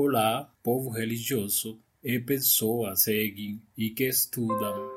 Olá, povo religioso e pessoas seguem e que estudam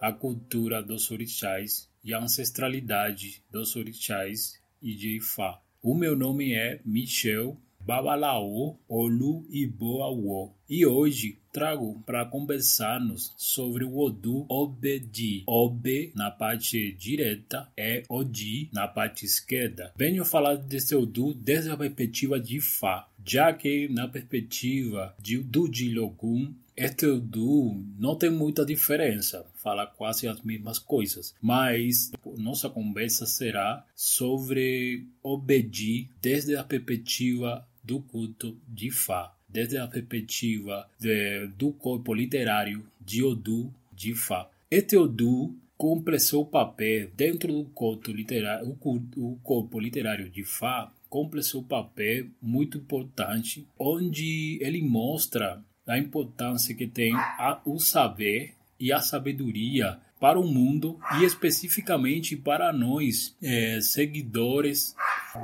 a cultura dos orixás e a ancestralidade dos orixás e de Ifá. O meu nome é Michel Babalaô Olu Iboawo e hoje trago para conversarmos sobre o Odu Obedi. Obe na parte direita é Odi na parte esquerda. Venho falar desse Odu desde a perspectiva de Fá, já que na perspectiva de, do Dilogum este Odu não tem muita diferença, fala quase as mesmas coisas, mas nossa conversa será sobre Obedi desde a perspectiva do culto de Fá desde a perspectiva de, do corpo literário de Odu de Fá. Este Odu cumpre seu papel dentro do corpo literário, o, corpo literário de Fá cumpre seu papel muito importante, onde ele mostra a importância que tem a, o saber e a sabedoria para o mundo e especificamente para nós, é, seguidores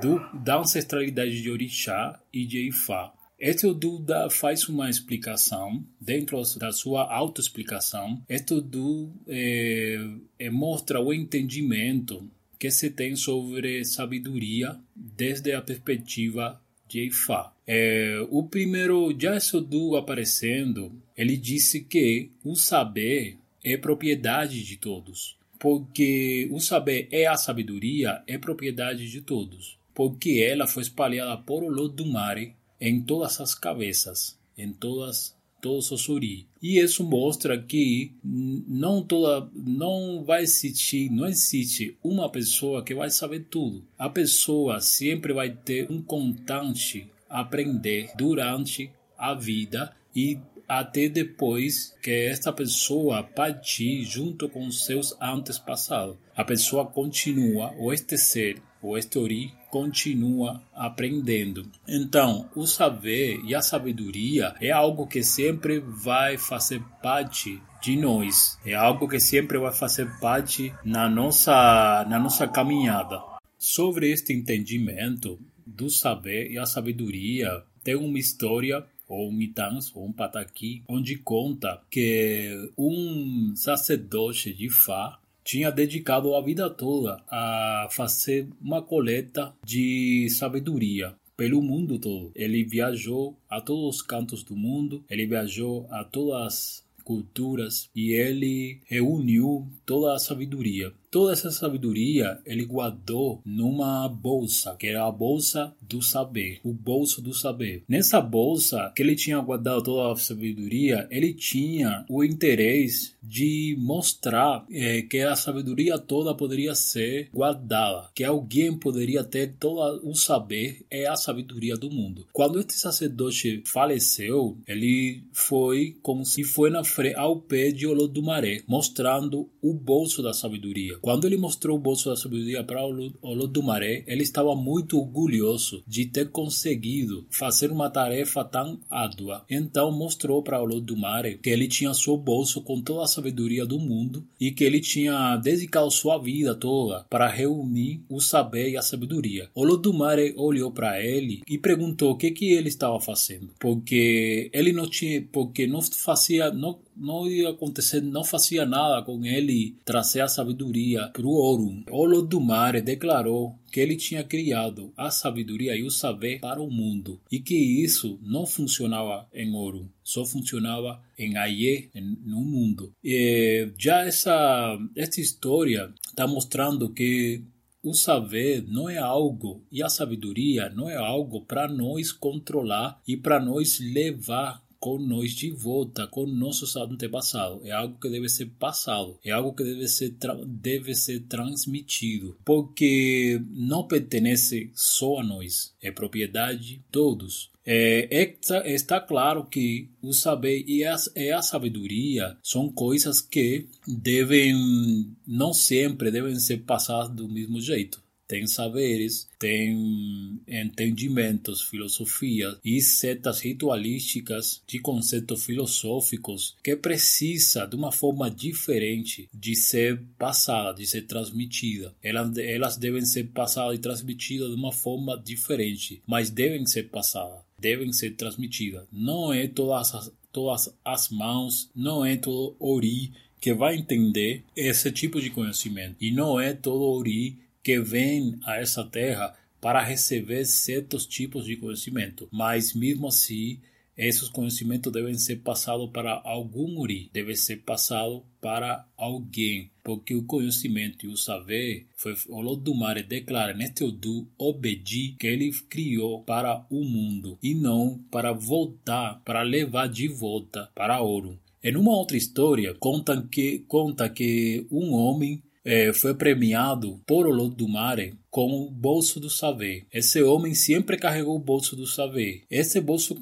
do, da ancestralidade de Orixá e de Ifá. Este Duda faz uma explicação dentro da sua autoexplicação. Este Duda é, é, mostra o entendimento que se tem sobre sabedoria desde a perspectiva de Ifá. É, o primeiro Jasodu aparecendo, ele disse que o saber é propriedade de todos, porque o saber é a sabedoria é propriedade de todos, porque ela foi espalhada por Olodumare em todas as cabeças, em todas todos os uri. E isso mostra que não toda não vai existir, não existe uma pessoa que vai saber tudo. A pessoa sempre vai ter um constante aprender durante a vida e até depois que esta pessoa partir junto com seus antepassados. A pessoa continua, ou este ser, ou este ori, continua aprendendo. Então, o saber e a sabedoria é algo que sempre vai fazer parte de nós. É algo que sempre vai fazer parte na nossa, na nossa caminhada. Sobre este entendimento do saber e a sabedoria, tem uma história ou mitans, ou um pataqui, onde conta que um sacerdote de Fá tinha dedicado a vida toda a fazer uma coleta de sabedoria pelo mundo todo. Ele viajou a todos os cantos do mundo, ele viajou a todas as culturas e ele reuniu toda a sabedoria Toda essa sabedoria ele guardou numa bolsa, que era a bolsa do saber, o bolso do saber. Nessa bolsa que ele tinha guardado toda a sabedoria, ele tinha o interesse de mostrar é, que a sabedoria toda poderia ser guardada, que alguém poderia ter todo o saber é a sabedoria do mundo. Quando este sacerdote faleceu, ele foi como se foi na ao pé de Olodumaré, mostrando o bolso da sabedoria. Quando ele mostrou o bolso da sabedoria para Olodumaré, ele estava muito orgulhoso de ter conseguido fazer uma tarefa tão árdua. Então mostrou para Olodumaré que ele tinha seu bolso com toda a sabedoria do mundo e que ele tinha dedicado sua vida toda para reunir o saber e a sabedoria. Olodumaré olhou para ele e perguntou o que que ele estava fazendo, porque ele não tinha, porque não fazia, não não ia acontecer, não fazia nada com ele trazer a sabedoria para o Orum. Olodumare declarou que ele tinha criado a sabedoria e o saber para o mundo e que isso não funcionava em Orum, só funcionava em Aie, no mundo. E já essa, essa história está mostrando que o saber não é algo e a sabedoria não é algo para nós controlar e para nós levar com nós de volta, com nossos antepassados. É algo que deve ser passado, é algo que deve ser, deve ser transmitido, porque não pertence só a nós, é propriedade de todos. É, está, está, claro que o saber e a, e a sabedoria são coisas que devem, não sempre devem ser passadas do mesmo jeito tem saberes, tem entendimentos, filosofias e setas ritualísticas de conceitos filosóficos que precisa de uma forma diferente de ser passada, de ser transmitida. Elas, elas devem ser passadas e transmitidas de uma forma diferente, mas devem ser passadas devem ser transmitidas. Não é todas as, todas as mãos, não é todo ori que vai entender esse tipo de conhecimento. E não é todo ori que vem a essa terra para receber certos tipos de conhecimento. Mas mesmo assim, esses conhecimentos devem ser passados para algum uri, deve ser passado para alguém, porque o conhecimento e o saber foi o Lodumare declara neste Odu Obedi que ele criou para o mundo e não para voltar, para levar de volta para ouro. Em uma outra história, conta que, conta que um homem é, foi premiado por Olodumare com o bolso do saber. Esse homem sempre carregou o bolso do saber. Esse bolso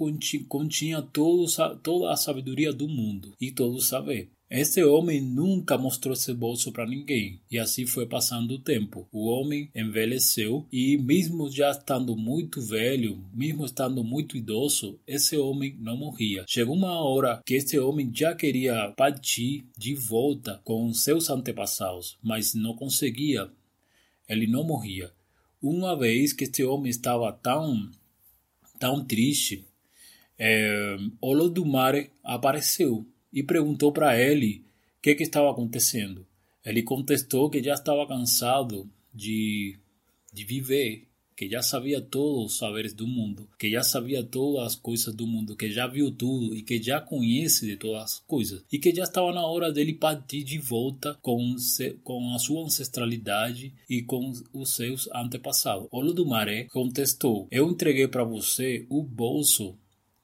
continha, todo, toda a sabedoria do mundo e todo o saber. Esse homem nunca mostrou esse bolso para ninguém, e assim foi passando o tempo. O homem envelheceu e, mesmo já estando muito velho, mesmo estando muito idoso, esse homem não morria. Chegou uma hora que esse homem já queria partir de volta com seus antepassados, mas não conseguia. Ele não morria. Uma vez que este homem estava tão, tão triste, é, Olodumare apareceu e perguntou para ele o que, que estava acontecendo. Ele contestou que já estava cansado de, de viver, que já sabia todos os saberes do mundo, que já sabia todas as coisas do mundo, que já viu tudo e que já conhece de todas as coisas, e que já estava na hora dele partir de volta com, com a sua ancestralidade e com os seus antepassados. Olodumaré contestou: Eu entreguei para você o bolso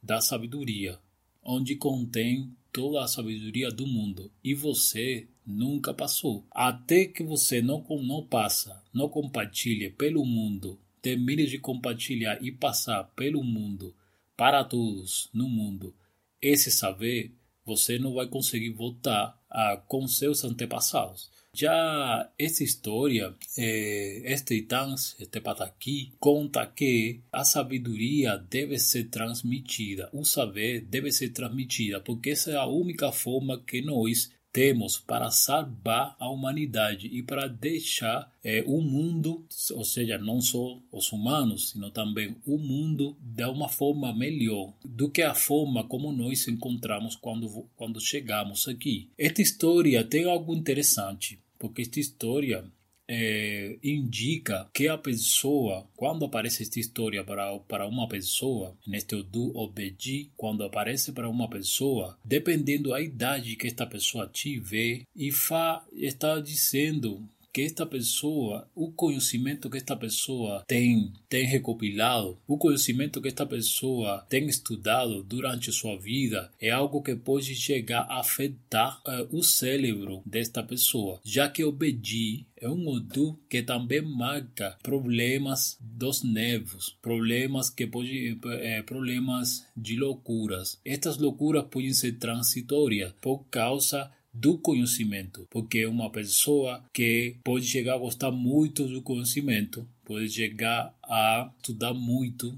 da sabedoria, onde contém toda a sabedoria do mundo e você nunca passou. Até que você não, não passa, não compartilhe pelo mundo, termine de compartilhar e passar pelo mundo para todos no mundo esse saber, você não vai conseguir voltar a, com seus antepassados. Já esta história, este Itans, este pataqui, conta que a sabedoria deve ser transmitida, o saber deve ser transmitida, porque essa é a única forma que nós temos para salvar a humanidade e para deixar é, o mundo, ou seja, não só os humanos, sino também o mundo de uma forma melhor do que a forma como nós encontramos quando, quando chegamos aqui. Esta história tem algo interessante porque esta história é, indica que a pessoa, quando aparece esta história para, para uma pessoa, neste Odu Obedi, quando aparece para uma pessoa, dependendo da idade que esta pessoa tiver, e fa, está dizendo que esta pessoa, o conhecimento que esta pessoa tem, tem recopilado, o conhecimento que esta pessoa tem estudado durante sua vida é algo que pode chegar a afetar uh, o cérebro desta pessoa, já que o Bedi é um Odu que também marca problemas dos nervos, problemas que pode, é, problemas de loucuras. Estas loucuras podem ser transitórias por causa do conhecimento, porque uma pessoa que pode chegar a gostar muito do conhecimento, pode chegar a estudar muito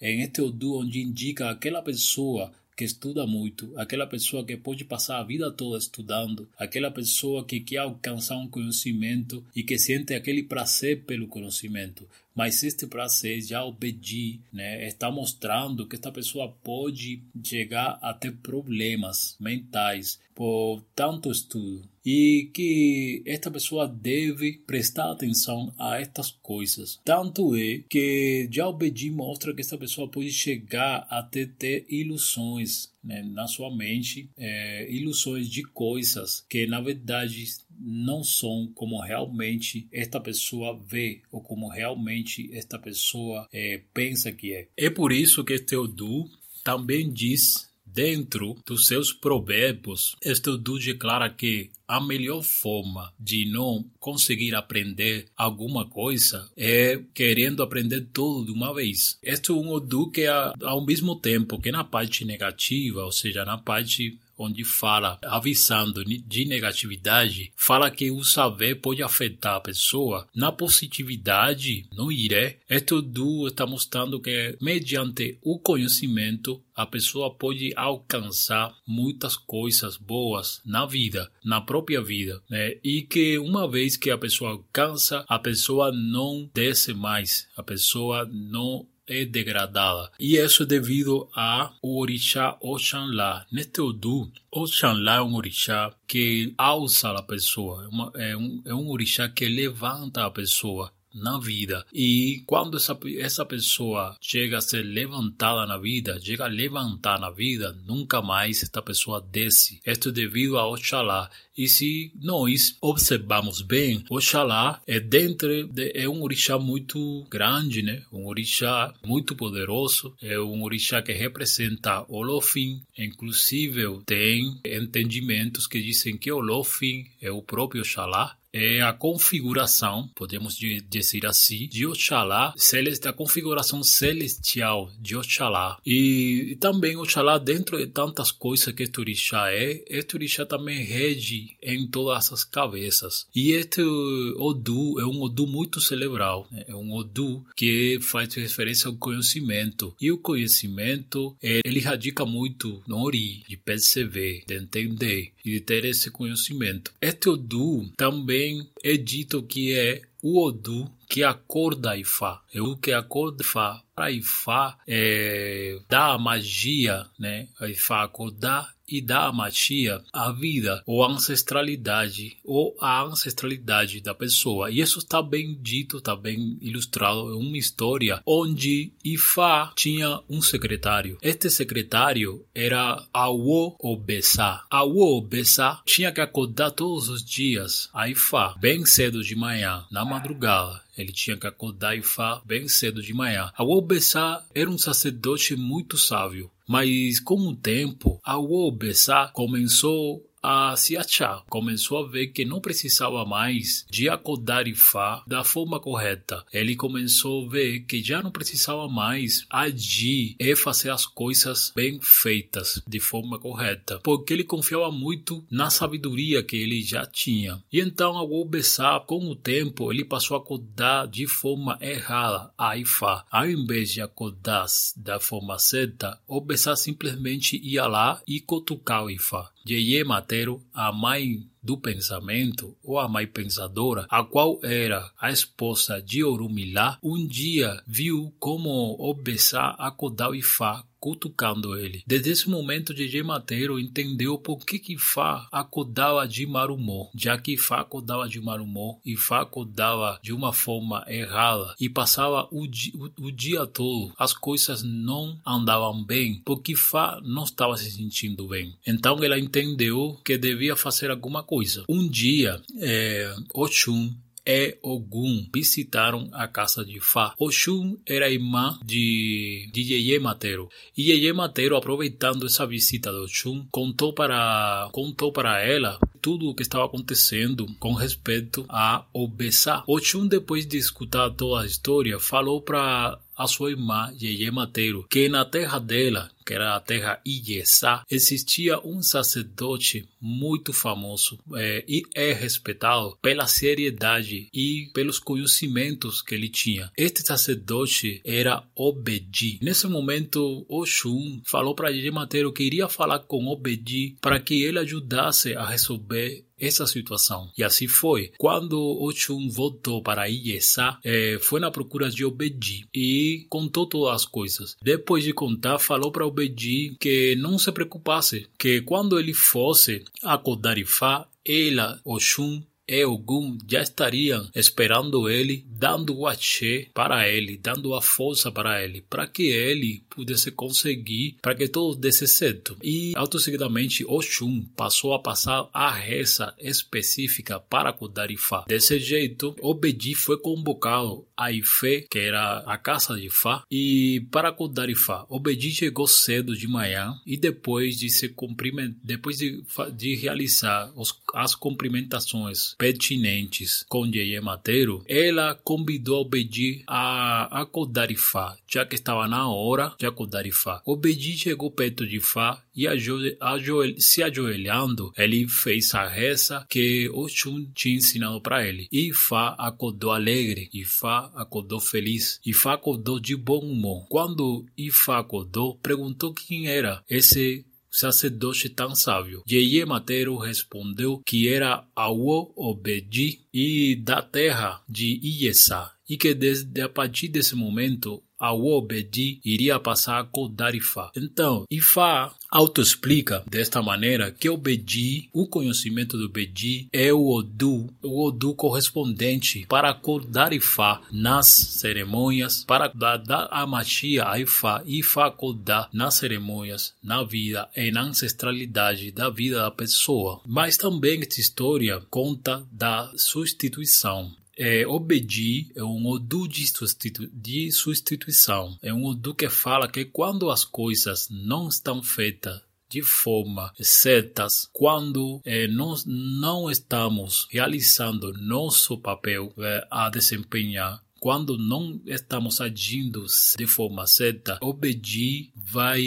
em este Odu, onde indica aquela pessoa que estuda muito, aquela pessoa que pode passar a vida toda estudando, aquela pessoa que quer alcançar um conhecimento e que sente aquele prazer pelo conhecimento. Mas este prazer já obedi, né, está mostrando que esta pessoa pode chegar a ter problemas mentais por tanto estudo e que esta pessoa deve prestar atenção a estas coisas. Tanto é que já obedi mostra que esta pessoa pode chegar a ter, ter ilusões né, na sua mente, é, ilusões de coisas que na verdade não são como realmente esta pessoa vê ou como realmente esta pessoa é, pensa que é. É por isso que Teodu também diz dentro dos seus provérbios, Teodu declara que a melhor forma de não conseguir aprender alguma coisa é querendo aprender tudo de uma vez. Este é um Odu que, ao mesmo tempo que na parte negativa, ou seja, na parte onde fala, avisando de negatividade, fala que o saber pode afetar a pessoa. Na positividade, no iré, este duo está mostrando que, mediante o conhecimento, a pessoa pode alcançar muitas coisas boas na vida, na própria vida, né? E que uma vez que a pessoa alcança, a pessoa não desce mais, a pessoa não é degradada. E isso é devido ao orixá Oxalá. Neste Odu, Oxalá é um orixá que alça a pessoa, é, é, um, é um orixá que levanta a pessoa na vida. E quando essa, essa pessoa chega a ser levantada na vida, chega a levantar na vida, nunca mais esta pessoa desce. Isto é devido a Oxalá. E se nós observarmos bem, Oxalá é dentro de, é um orixá muito grande, né? Um orixá muito poderoso, é um orixá que representa Olofim, inclusive tem entendimentos que dizem que Olofim é o próprio Oxalá, é a configuração, podemos dizer assim, de Oxalá, da configuração celestial de Oxalá. E, também Oxalá, dentro de tantas coisas que este orixá é, este orixá também rege em todas as cabeças. E este Odu é um Odu muito cerebral, né? é um Odu que faz referência ao conhecimento. E o conhecimento, ele radica muito no Ori, de perceber, de entender e de ter esse conhecimento. Este Odu também é dito que é o Odu que acorda Ifá. É o que acorda Ifá. Para Ifá é, dá a magia, né? A Ifá acordar e dá a magia a vida ou a ancestralidade ou a ancestralidade da pessoa. E isso está bem dito, está bem ilustrado em uma história onde Ifá tinha um secretário. Este secretário era Awo Obessa. Awo Obessa tinha que acordar todos os dias a Ifá, bem cedo de manhã, na madrugada. Ele tinha que acordar Ifá bem cedo de manhã. Awo Obessa era um sacerdote muito sábio. Mas com o tempo, a Wobessa começou a se achar, começou a ver que não precisava mais de acordar Ifá da forma correta. Ele começou a ver que já não precisava mais agir e fazer as coisas bem feitas de forma correta, porque ele confiava muito na sabedoria que ele já tinha. E então a Wobessá, com o tempo, ele passou a acordar de forma errada a Ifá. Ao invés de acordar da forma certa, Obessá simplesmente ia lá e cutucava Ifá. Yeye Matero, a mãe do pensamento ou a mãe pensadora, a qual era a esposa de Orumilá, um dia viu como Obessá acordava Ifá cutucando ele. Desde esse momento, DJ Mateiro entendeu por que que Fá acordava de Marumó, já que Fá acordava de Marumó e Fá acordava de uma forma errada e passava o, di o, o dia todo, as coisas não andavam bem, porque Fá não estava se sentindo bem. Então ela entendeu que devia fazer alguma coisa. Um dia, é, Oxum e Ogum visitaram a casa de Fá. Oxum era irmã de, de Yeye Matero. E Yeye Matero, aproveitando essa visita de Oxum, contou para, contou para ela tudo o que estava acontecendo com respeito a Obessá. Oxum, depois de escutar toda a história, falou para a sua irmã Yeye Mateiro que na terra dela que era a terra Iyesá, existia um sacerdote muito famoso é, e é respeitado pela seriedade e pelos conhecimentos que ele tinha. Este sacerdote era Obedi. Nesse momento, Oxum falou para Mateiro que iria falar com Obedi para que ele ajudasse a resolver essa situação. E assim foi. Quando Oxum voltou para Iyesá, é, foi na procura de Obedi e contou todas as coisas. Depois de contar, falou para Obedi que não se preocupasse, que quando ele fosse a Kodarifá, ela, Oxum, e Ogum já estariam esperando ele, dando o axé para ele, dando a força para ele, para que ele pudesse conseguir, para que tudo desse certo. E, autosseguidamente, Oxum passou a passar a reza específica para Kudarifá. Desse jeito, Obedi foi convocado a Ifé, que era a casa de Fá, e para Kudarifá. Obedi chegou cedo de manhã e depois de se cumprimentar, depois de, de realizar os, as cumprimentações pertinentes com Yeye Mateiro, ela convidou Obedi a acordar Ifá, já que estava na hora de acordar Ifá. Obedi chegou perto de Ifá e ajoel, se ajoelhando, ele fez a reza que Oxum tinha ensinado para ele. Ifá acordou alegre, Ifá acordou feliz, Ifá acordou de bom humor. Quando Ifá acordou, perguntou quem era esse sacerdote tão sábio. Yeye Matero respondeu que era Awo Obedi e da terra de Iyesa e que desde a partir desse momento a Obedi iria passar a cuidar Ifá. Então, Ifá autoexplica desta maneira que o o conhecimento do Bedi, é o Odu, o Odu correspondente para acordar Ifá nas cerimônias, para dar a magia a Ifá, Ifá acordar nas cerimônias, na vida e na ancestralidade da vida da pessoa. Mas também esta história conta da substituição é, obedir é um Odu de, substitu de substituição. É um Odu que fala que quando as coisas não estão feitas de forma certas, quando é, nós não estamos realizando nosso papel é, a desempenhar, quando não estamos agindo de forma certa, obedir vai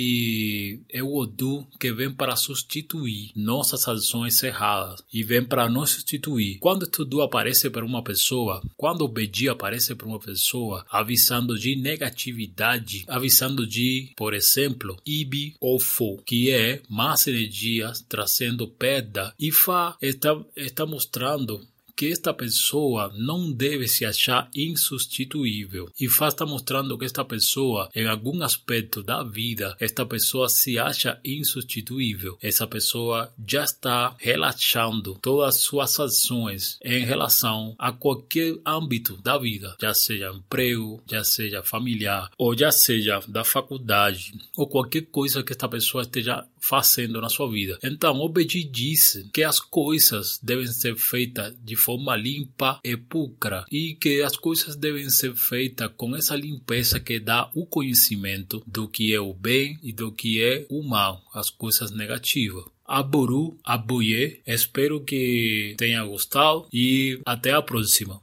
é o Odu que vem para substituir nossas ações erradas e vem para nos substituir. Quando tudo aparece para uma pessoa, quando o Bedi aparece para uma pessoa, avisando de negatividade, avisando de, por exemplo, Ibi ou Fo, que é más energias trazendo perda, e Fa está, está mostrando que esta pessoa não deve se achar insubstituível. E Fá está mostrando que esta pessoa, em algum aspecto da vida, esta pessoa se acha insubstituível. Essa pessoa já está relaxando todas as suas ações em relação a qualquer âmbito da vida, já seja emprego, já seja familiar, ou já seja da faculdade, ou qualquer coisa que esta pessoa esteja fazendo na sua vida. Então, o Beji disse que as coisas devem ser feitas de forma limpa e pulcra e que as coisas devem ser feitas com essa limpeza que dá o conhecimento do que é o bem e do que é o mal, as coisas negativas. Aboru, aboye, espero que tenha gostado e até a próxima.